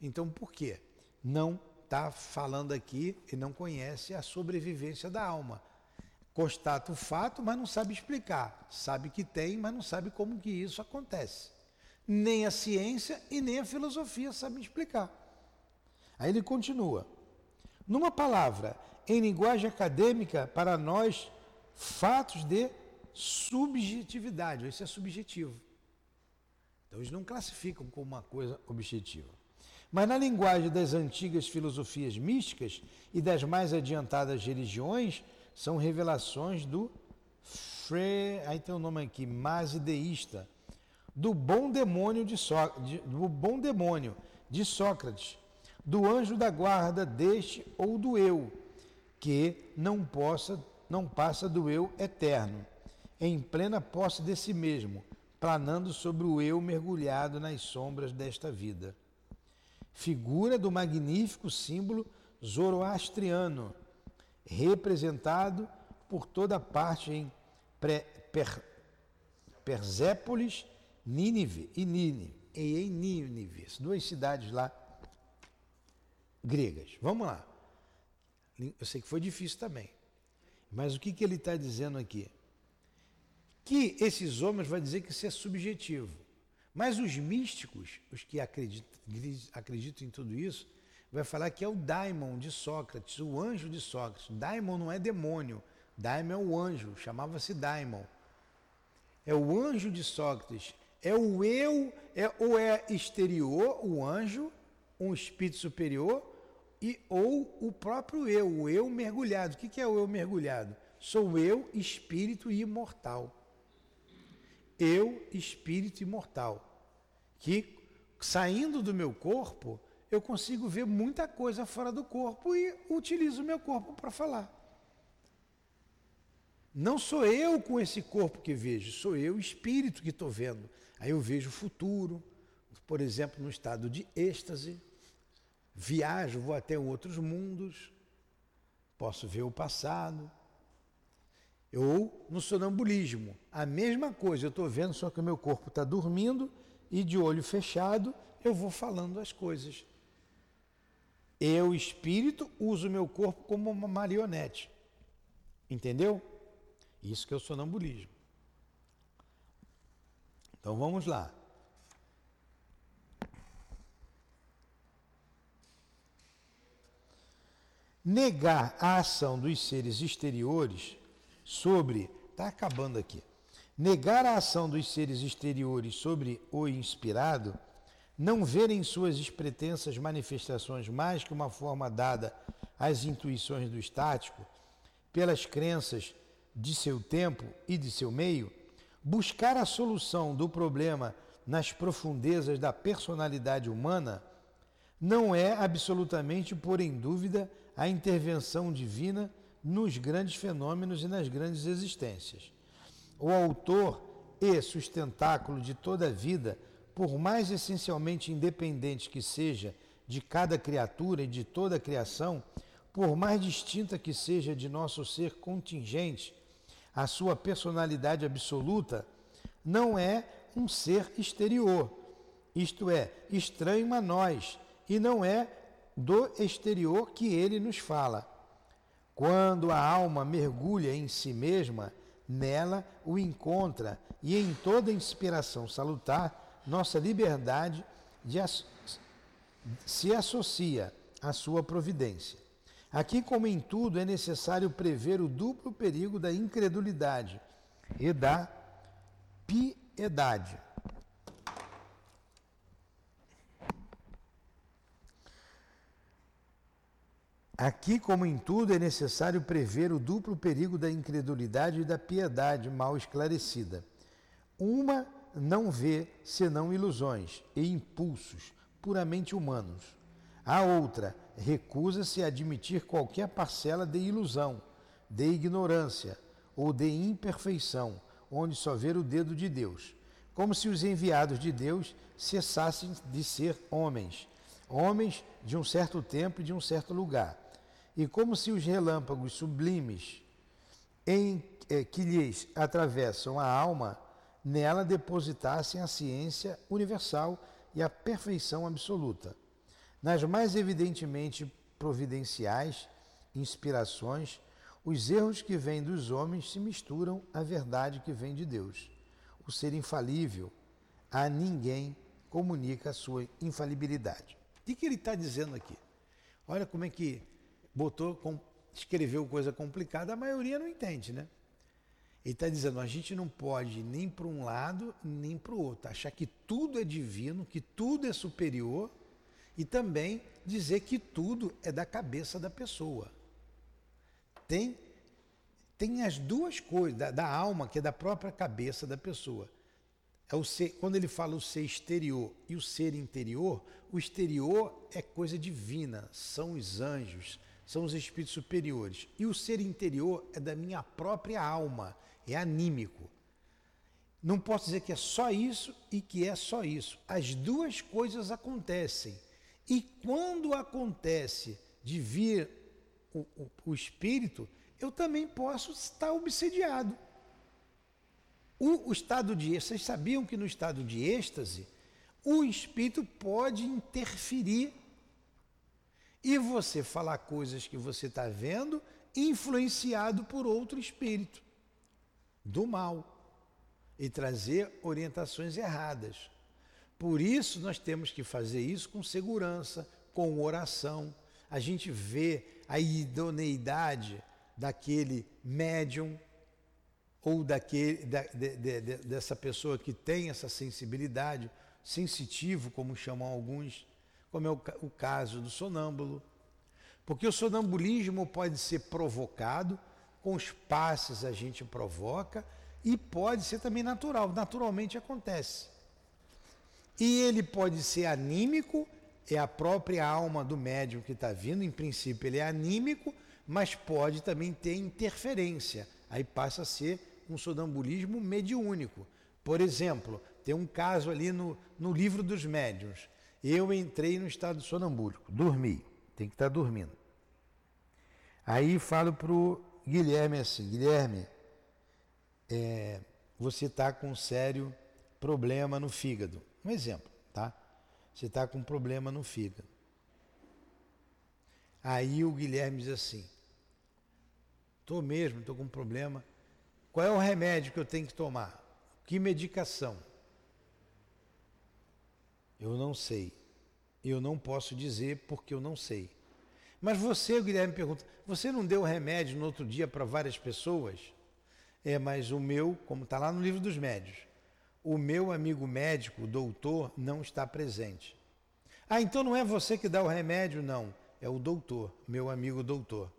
Então, por quê? Não está falando aqui e não conhece a sobrevivência da alma. Constata o fato, mas não sabe explicar. Sabe que tem, mas não sabe como que isso acontece nem a ciência e nem a filosofia sabem explicar. Aí ele continua. Numa palavra, em linguagem acadêmica, para nós, fatos de subjetividade. Isso é subjetivo. Então, eles não classificam como uma coisa objetiva. Mas na linguagem das antigas filosofias místicas e das mais adiantadas religiões, são revelações do Fre... aí tem um nome aqui, masideísta, do bom demônio de, so, de, do bom demônio de Sócrates, do anjo da guarda deste ou do eu, que não possa não passa do eu eterno, em plena posse de si mesmo, planando sobre o eu mergulhado nas sombras desta vida. Figura do magnífico símbolo zoroastriano, representado por toda parte em per, Persépolis Nínive e Nínive, e em Nínive, duas cidades lá gregas. Vamos lá. Eu sei que foi difícil também. Mas o que, que ele está dizendo aqui? Que esses homens vai dizer que isso é subjetivo. Mas os místicos, os que acreditam, acreditam em tudo isso, vai falar que é o daimon de Sócrates, o anjo de Sócrates. Daimon não é demônio, daimon é o anjo, chamava-se daimon. É o anjo de Sócrates, é o eu, é, ou é exterior, o anjo, um espírito superior, e ou o próprio eu, o eu mergulhado. O que é o eu mergulhado? Sou eu, espírito imortal. Eu, espírito imortal. Que saindo do meu corpo, eu consigo ver muita coisa fora do corpo e utilizo o meu corpo para falar. Não sou eu com esse corpo que vejo, sou eu, espírito, que estou vendo. Aí eu vejo o futuro, por exemplo, no estado de êxtase, viajo, vou até outros mundos, posso ver o passado. Ou no sonambulismo, a mesma coisa, eu estou vendo, só que o meu corpo está dormindo e de olho fechado eu vou falando as coisas. Eu, espírito, uso o meu corpo como uma marionete. Entendeu? Isso que é o sonambulismo. Então vamos lá. Negar a ação dos seres exteriores sobre. Está acabando aqui. negar a ação dos seres exteriores sobre o inspirado, não ver em suas pretensas manifestações mais que uma forma dada às intuições do estático, pelas crenças de seu tempo e de seu meio, buscar a solução do problema nas profundezas da personalidade humana, não é absolutamente pôr em dúvida a intervenção divina nos grandes fenômenos e nas grandes existências. O autor e sustentáculo de toda a vida, por mais essencialmente independente que seja de cada criatura e de toda a criação, por mais distinta que seja de nosso ser contingente, a sua personalidade absoluta não é um ser exterior, isto é, estranho a nós, e não é do exterior que ele nos fala. Quando a alma mergulha em si mesma, nela o encontra e em toda inspiração salutar, nossa liberdade as... se associa à sua providência. Aqui, como em tudo, é necessário prever o duplo perigo da incredulidade e da piedade. Aqui, como em tudo, é necessário prever o duplo perigo da incredulidade e da piedade mal esclarecida. Uma não vê senão ilusões e impulsos puramente humanos. A outra recusa-se a admitir qualquer parcela de ilusão, de ignorância ou de imperfeição, onde só ver o dedo de Deus, como se os enviados de Deus cessassem de ser homens, homens de um certo tempo e de um certo lugar, e como se os relâmpagos sublimes em eh, que lhes atravessam a alma nela depositassem a ciência universal e a perfeição absoluta. Nas mais evidentemente providenciais inspirações, os erros que vêm dos homens se misturam à verdade que vem de Deus. O ser infalível a ninguém comunica a sua infalibilidade. O que, que ele está dizendo aqui? Olha como é que botou, escreveu coisa complicada, a maioria não entende, né? Ele está dizendo, a gente não pode nem para um lado nem para o outro, achar que tudo é divino, que tudo é superior e também dizer que tudo é da cabeça da pessoa. Tem, tem as duas coisas, da, da alma, que é da própria cabeça da pessoa. É o ser, quando ele fala o ser exterior e o ser interior, o exterior é coisa divina, são os anjos, são os espíritos superiores. E o ser interior é da minha própria alma, é anímico. Não posso dizer que é só isso e que é só isso. As duas coisas acontecem. E quando acontece de vir o, o, o espírito, eu também posso estar obsediado. O, o estado de êxtase, vocês sabiam que no estado de êxtase, o espírito pode interferir e você falar coisas que você está vendo influenciado por outro espírito do mal e trazer orientações erradas. Por isso nós temos que fazer isso com segurança, com oração. A gente vê a idoneidade daquele médium ou daquele, da, de, de, de, dessa pessoa que tem essa sensibilidade, sensitivo, como chamam alguns, como é o, o caso do sonâmbulo. Porque o sonambulismo pode ser provocado, com os passes a gente provoca, e pode ser também natural, naturalmente acontece. E ele pode ser anímico, é a própria alma do médium que está vindo, em princípio ele é anímico, mas pode também ter interferência. Aí passa a ser um sonambulismo mediúnico. Por exemplo, tem um caso ali no, no livro dos médiuns. Eu entrei no estado sonambúlico, dormi, tem que estar tá dormindo. Aí falo para o Guilherme assim, Guilherme, é, você está com um sério problema no fígado. Um exemplo, tá? Você está com um problema no fígado. Aí o Guilherme diz assim: estou mesmo, estou com um problema. Qual é o remédio que eu tenho que tomar? Que medicação? Eu não sei. Eu não posso dizer porque eu não sei. Mas você, o Guilherme pergunta, você não deu remédio no outro dia para várias pessoas? É, mas o meu, como está lá no livro dos médios, o meu amigo médico, o doutor, não está presente. Ah, então não é você que dá o remédio? Não, é o doutor, meu amigo doutor.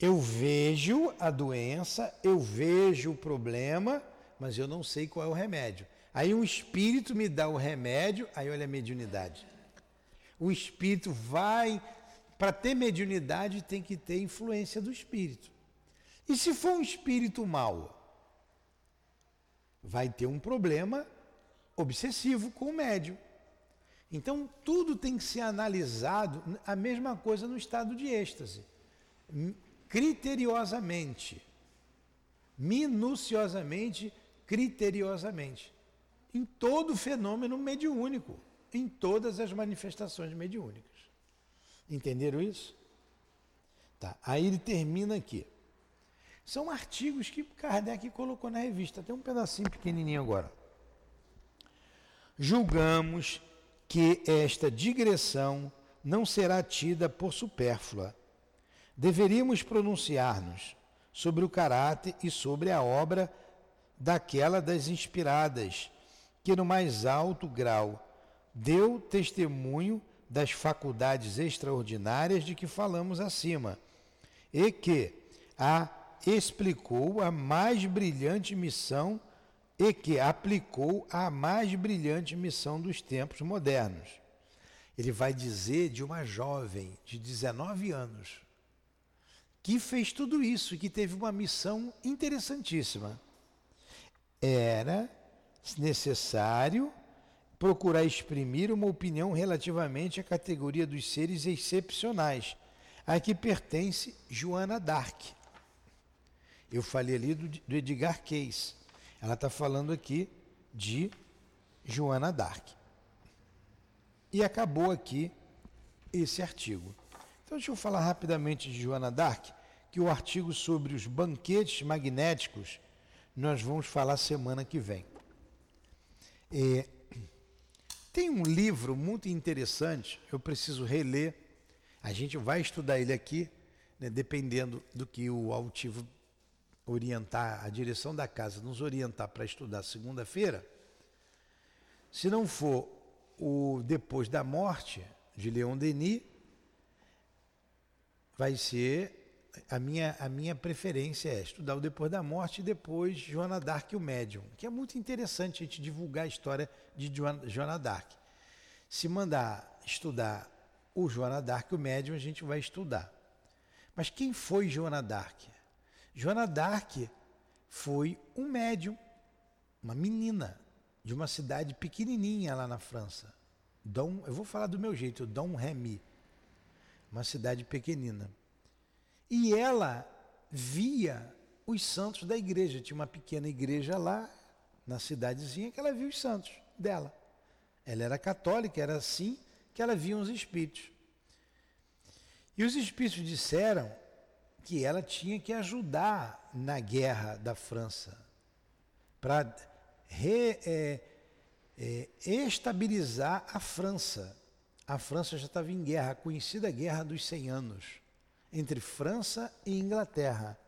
Eu vejo a doença, eu vejo o problema, mas eu não sei qual é o remédio. Aí um espírito me dá o remédio, aí olha a mediunidade. O espírito vai. Para ter mediunidade tem que ter influência do espírito. E se for um espírito mau? Vai ter um problema obsessivo com o médium. Então tudo tem que ser analisado, a mesma coisa no estado de êxtase criteriosamente, minuciosamente, criteriosamente, em todo fenômeno mediúnico, em todas as manifestações mediúnicas. Entenderam isso? Tá. Aí ele termina aqui. São artigos que Kardec colocou na revista. Tem um pedacinho pequenininho agora. Julgamos que esta digressão não será tida por supérflua, deveríamos pronunciar-nos sobre o caráter e sobre a obra daquela das inspiradas, que no mais alto grau deu testemunho das faculdades extraordinárias de que falamos acima, e que a explicou a mais brilhante missão e que aplicou a mais brilhante missão dos tempos modernos. Ele vai dizer de uma jovem de 19 anos, que fez tudo isso que teve uma missão interessantíssima. Era necessário procurar exprimir uma opinião relativamente à categoria dos seres excepcionais, a que pertence Joana Dark. Eu falei ali do, do Edgar Cayce. Ela está falando aqui de Joana Dark. E acabou aqui esse artigo. Então, deixa eu falar rapidamente de Joana Dark, que o artigo sobre os banquetes magnéticos nós vamos falar semana que vem. É, tem um livro muito interessante, eu preciso reler. A gente vai estudar ele aqui, né, dependendo do que o altivo orientar, a direção da casa nos orientar para estudar segunda-feira. Se não for o Depois da Morte, de Leon Denis, vai ser a minha, a minha preferência é estudar o Depois da Morte e depois Joana Dark e o Médium, que é muito interessante a gente divulgar a história de Joana Dark. Se mandar estudar o Joana Dark e o Médium, a gente vai estudar. Mas quem foi Joana Dark? Joana Dark foi um médium, uma menina de uma cidade pequenininha lá na França. Dom, eu vou falar do meu jeito, Dom Remy uma cidade pequenina. E ela via os santos da igreja. Tinha uma pequena igreja lá, na cidadezinha, que ela via os santos dela. Ela era católica, era assim que ela via os espíritos. E os espíritos disseram que ela tinha que ajudar na guerra da França para é, é, estabilizar a França a França já estava em guerra, a conhecida Guerra dos 100 Anos, entre França e Inglaterra.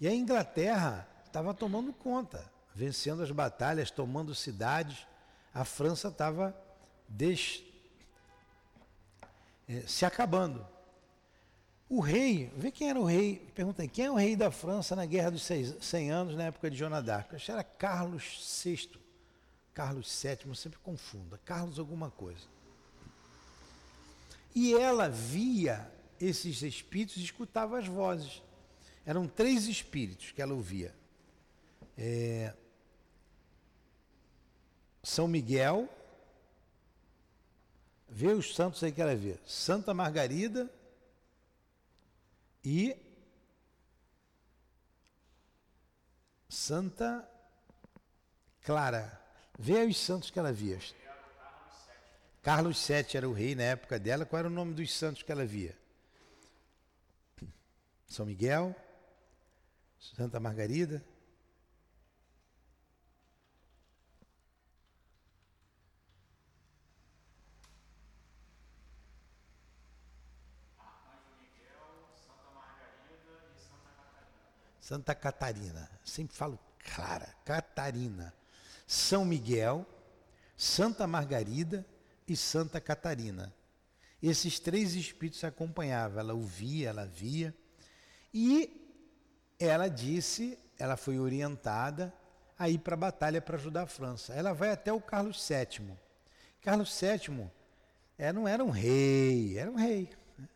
E a Inglaterra estava tomando conta, vencendo as batalhas, tomando cidades. A França estava des... Eh, se acabando. O rei, vê quem era o rei, pergunta aí, quem é o rei da França na Guerra dos 100 Anos, na época de Joana d'Arc? Acho que era Carlos VI, Carlos VII, sempre confunda, Carlos alguma coisa. E ela via esses espíritos e escutava as vozes. Eram três espíritos que ela ouvia. É, São Miguel, vê os santos aí que ela vê. Santa Margarida e Santa Clara. Vê os santos que ela via. Carlos VII era o rei na época dela. Qual era o nome dos santos que ela via? São Miguel, Santa Margarida. Santa Catarina. Sempre falo Clara, Catarina. São Miguel, Santa Margarida e Santa Catarina. Esses três espíritos acompanhavam, ela ouvia, ela via. E ela disse, ela foi orientada a ir para a batalha para ajudar a França. Ela vai até o Carlos VII. Carlos VII é, não era um rei, era um rei. Né?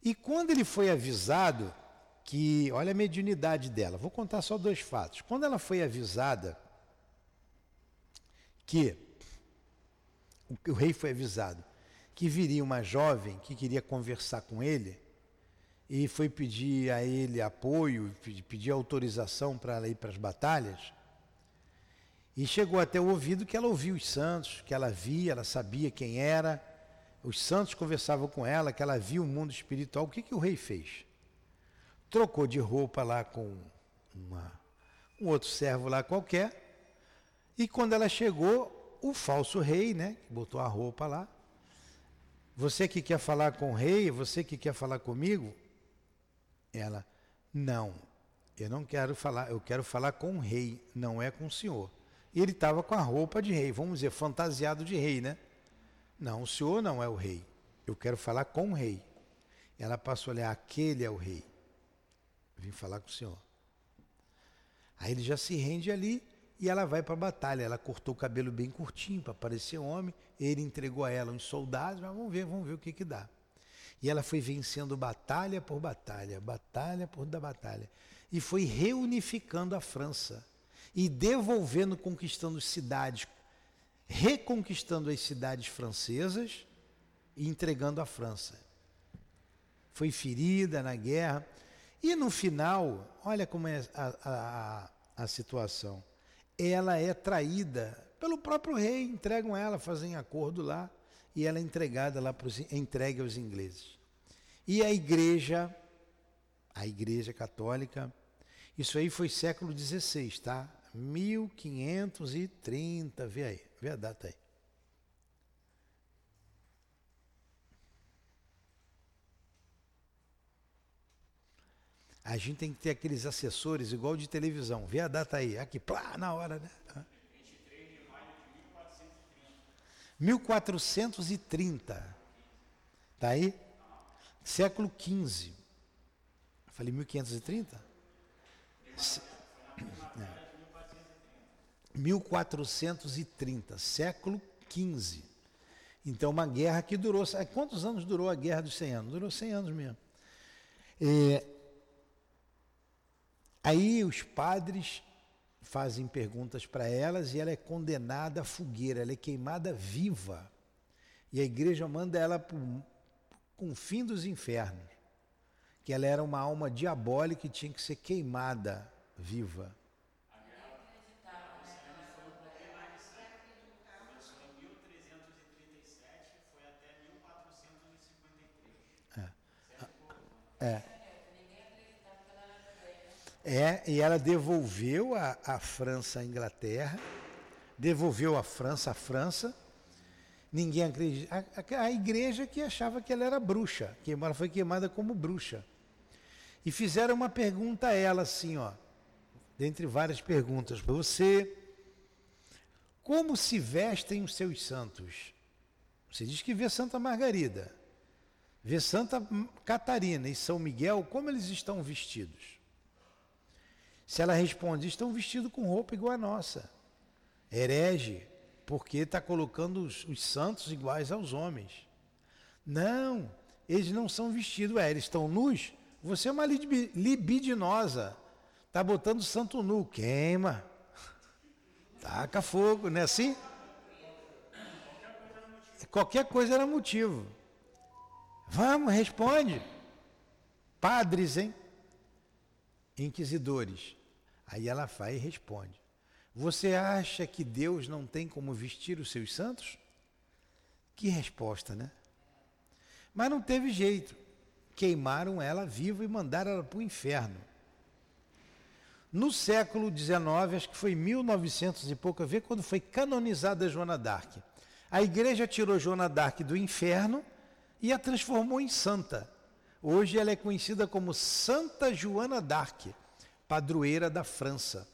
E quando ele foi avisado que, olha a mediunidade dela, vou contar só dois fatos. Quando ela foi avisada que, o rei foi avisado que viria uma jovem que queria conversar com ele e foi pedir a ele apoio, pedir autorização para ela ir para as batalhas. E chegou até o ouvido que ela ouvia os santos, que ela via, ela sabia quem era, os santos conversavam com ela, que ela via o mundo espiritual. O que, que o rei fez? Trocou de roupa lá com uma, um outro servo lá qualquer, e quando ela chegou, o falso rei, né, que botou a roupa lá, você que quer falar com o rei, você que quer falar comigo? Ela, não, eu não quero falar, eu quero falar com o rei, não é com o senhor. E ele estava com a roupa de rei, vamos dizer, fantasiado de rei, né? Não, o senhor não é o rei. Eu quero falar com o rei. Ela passou a olhar, aquele é o rei. Vim falar com o senhor. Aí ele já se rende ali e ela vai para a batalha. Ela cortou o cabelo bem curtinho para parecer homem. Ele entregou a ela uns soldados, mas vamos ver, vamos ver o que que dá. E ela foi vencendo batalha por batalha, batalha por da batalha. E foi reunificando a França e devolvendo, conquistando cidades, reconquistando as cidades francesas e entregando a França. Foi ferida na guerra. E no final, olha como é a, a, a situação. Ela é traída pelo próprio rei, entregam ela, fazem acordo lá, e ela é entregada lá pros, entregue aos ingleses. E a igreja, a igreja católica, isso aí foi século XVI, tá? 1530, vê aí, vê a data aí. A gente tem que ter aqueles assessores igual de televisão. Vê a data aí, aqui, plá, na hora, né? 23 de maio de 1430. 1430. Tá aí? Século XV. Falei 1530? É. 1430, século XV. Então, uma guerra que durou. Quantos anos durou a Guerra dos 100 anos? Durou 100 anos mesmo. É, aí os padres fazem perguntas para elas e ela é condenada à fogueira, ela é queimada viva. E a igreja manda ela para o fim dos infernos, que ela era uma alma diabólica e tinha que ser queimada viva. É. É, e ela devolveu a, a França à Inglaterra, devolveu a França à França. Ninguém acredita. A, a, igreja que achava que ela era bruxa, que ela foi queimada como bruxa. E fizeram uma pergunta a ela assim, ó, dentre várias perguntas para você. Como se vestem os seus santos? Você diz que vê Santa Margarida. Vê Santa Catarina e São Miguel, como eles estão vestidos? Se ela responde, estão vestidos com roupa igual a nossa. Herege, porque está colocando os, os, santos iguais aos homens. Não, eles não são vestidos, é, eles estão nus. Você é uma libidinosa. Está botando santo nu, queima. Taca fogo, não é assim? Qualquer coisa era motivo. Vamos, responde. Padres, hein? Inquisidores. Aí ela vai e responde. Você acha que Deus não tem como vestir os seus santos? Que resposta, né? Mas não teve jeito. Queimaram ela viva e mandaram ela para o inferno. No século XIX, acho que foi 1900 e pouco, a ver quando foi canonizada Joana d'Arc. A igreja tirou Joana d'Arc do inferno e a transformou em santa. Hoje ela é conhecida como Santa Joana d'Arc, padroeira da França.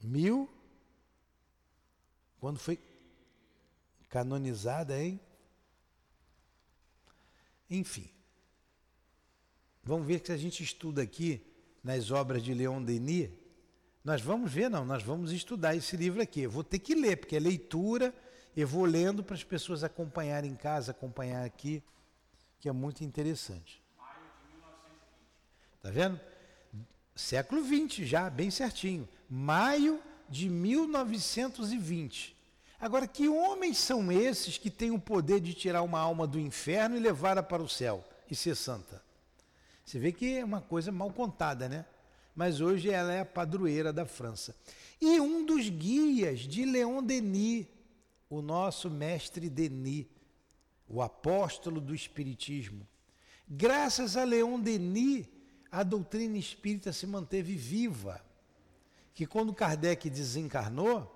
Mil. Quando foi canonizada, hein? Enfim. Vamos ver que se a gente estuda aqui nas obras de Leon Denis, nós vamos ver, não, nós vamos estudar esse livro aqui. Eu vou ter que ler, porque é leitura, eu vou lendo para as pessoas acompanharem em casa, acompanhar aqui, que é muito interessante. Tá vendo? Século 20 já, bem certinho. Maio de 1920. Agora, que homens são esses que têm o poder de tirar uma alma do inferno e levá-la para o céu e ser santa? Você vê que é uma coisa mal contada, né? Mas hoje ela é a padroeira da França. E um dos guias de Leon Denis, o nosso mestre Denis, o apóstolo do Espiritismo. Graças a Leon Denis, a doutrina espírita se manteve viva. Que quando Kardec desencarnou,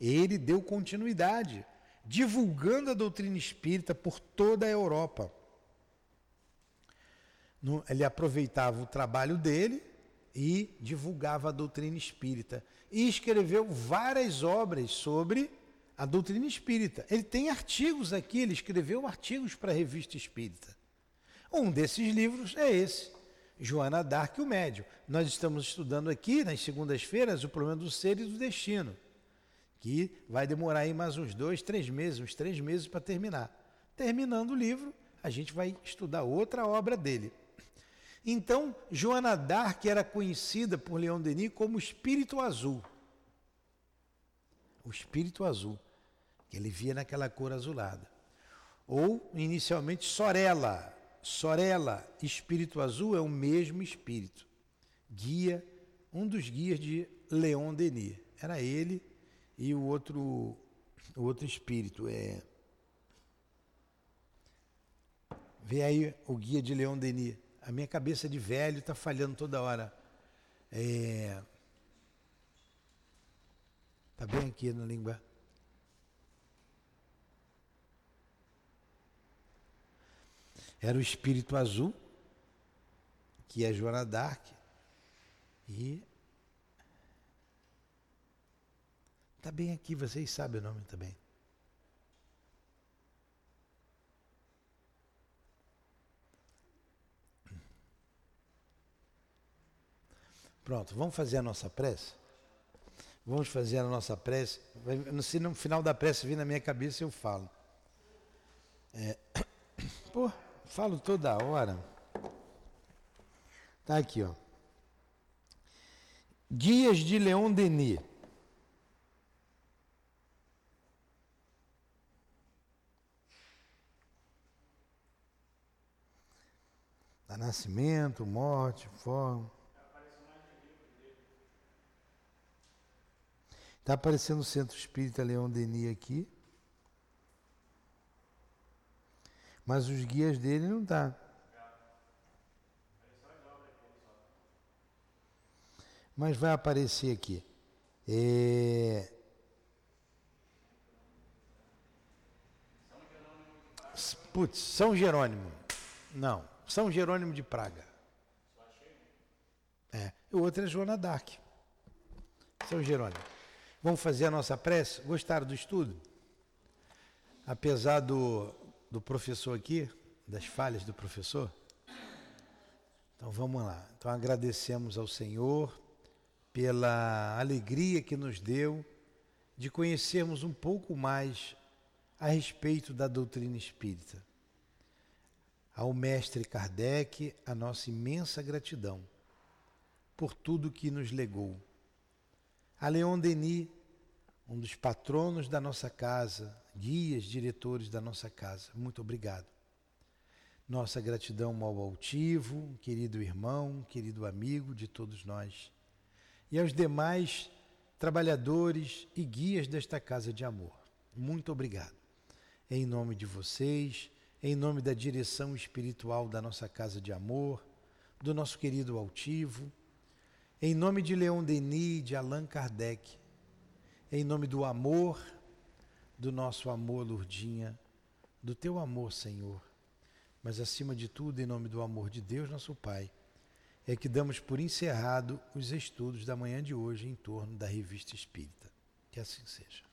ele deu continuidade, divulgando a doutrina espírita por toda a Europa. Ele aproveitava o trabalho dele e divulgava a doutrina espírita. E escreveu várias obras sobre a doutrina espírita. Ele tem artigos aqui, ele escreveu artigos para a revista espírita. Um desses livros é esse, Joana Dark e o Médio. Nós estamos estudando aqui, nas segundas-feiras, o problema do ser e do destino, que vai demorar aí mais uns dois, três meses, uns três meses para terminar. Terminando o livro, a gente vai estudar outra obra dele. Então, Joana d'Arc era conhecida por Leon Denis como espírito azul. O espírito azul, que ele via naquela cor azulada. Ou, inicialmente, Sorella. Sorella, espírito azul, é o mesmo espírito. Guia, um dos guias de Leon Denis. Era ele e o outro, o outro espírito. É... Vê aí o guia de Leon Denis. A minha cabeça de velho está falhando toda hora. É... Tá bem aqui na língua. Era o espírito azul, que é Joana Dark, e Está bem aqui, vocês sabem o nome também. Pronto, vamos fazer a nossa prece? Vamos fazer a nossa prece. Se no final da prece vir na minha cabeça, eu falo. É, [coughs] pô, falo toda hora. Tá aqui, ó. Guias de Leon Denis. Da nascimento, morte, forma. Está aparecendo o Centro Espírita Leão Denis aqui. Mas os guias dele não tá. Mas vai aparecer aqui. É... Putz, São Jerônimo. Não, São Jerônimo de Praga. É. O outro é Joana Dark. São Jerônimo. Vamos fazer a nossa prece? Gostaram do estudo? Apesar do, do professor aqui, das falhas do professor? Então vamos lá. Então agradecemos ao Senhor pela alegria que nos deu de conhecermos um pouco mais a respeito da doutrina espírita. Ao mestre Kardec, a nossa imensa gratidão por tudo que nos legou a Leon Denis, um dos patronos da nossa casa, guias, diretores da nossa casa. Muito obrigado. Nossa gratidão ao altivo, querido irmão, querido amigo de todos nós. E aos demais trabalhadores e guias desta casa de amor. Muito obrigado. Em nome de vocês, em nome da direção espiritual da nossa casa de amor, do nosso querido altivo, em nome de Leon Denis, de Allan Kardec, em nome do amor, do nosso amor, Lourdinha, do teu amor, Senhor, mas acima de tudo, em nome do amor de Deus, nosso Pai, é que damos por encerrado os estudos da manhã de hoje em torno da revista espírita. Que assim seja.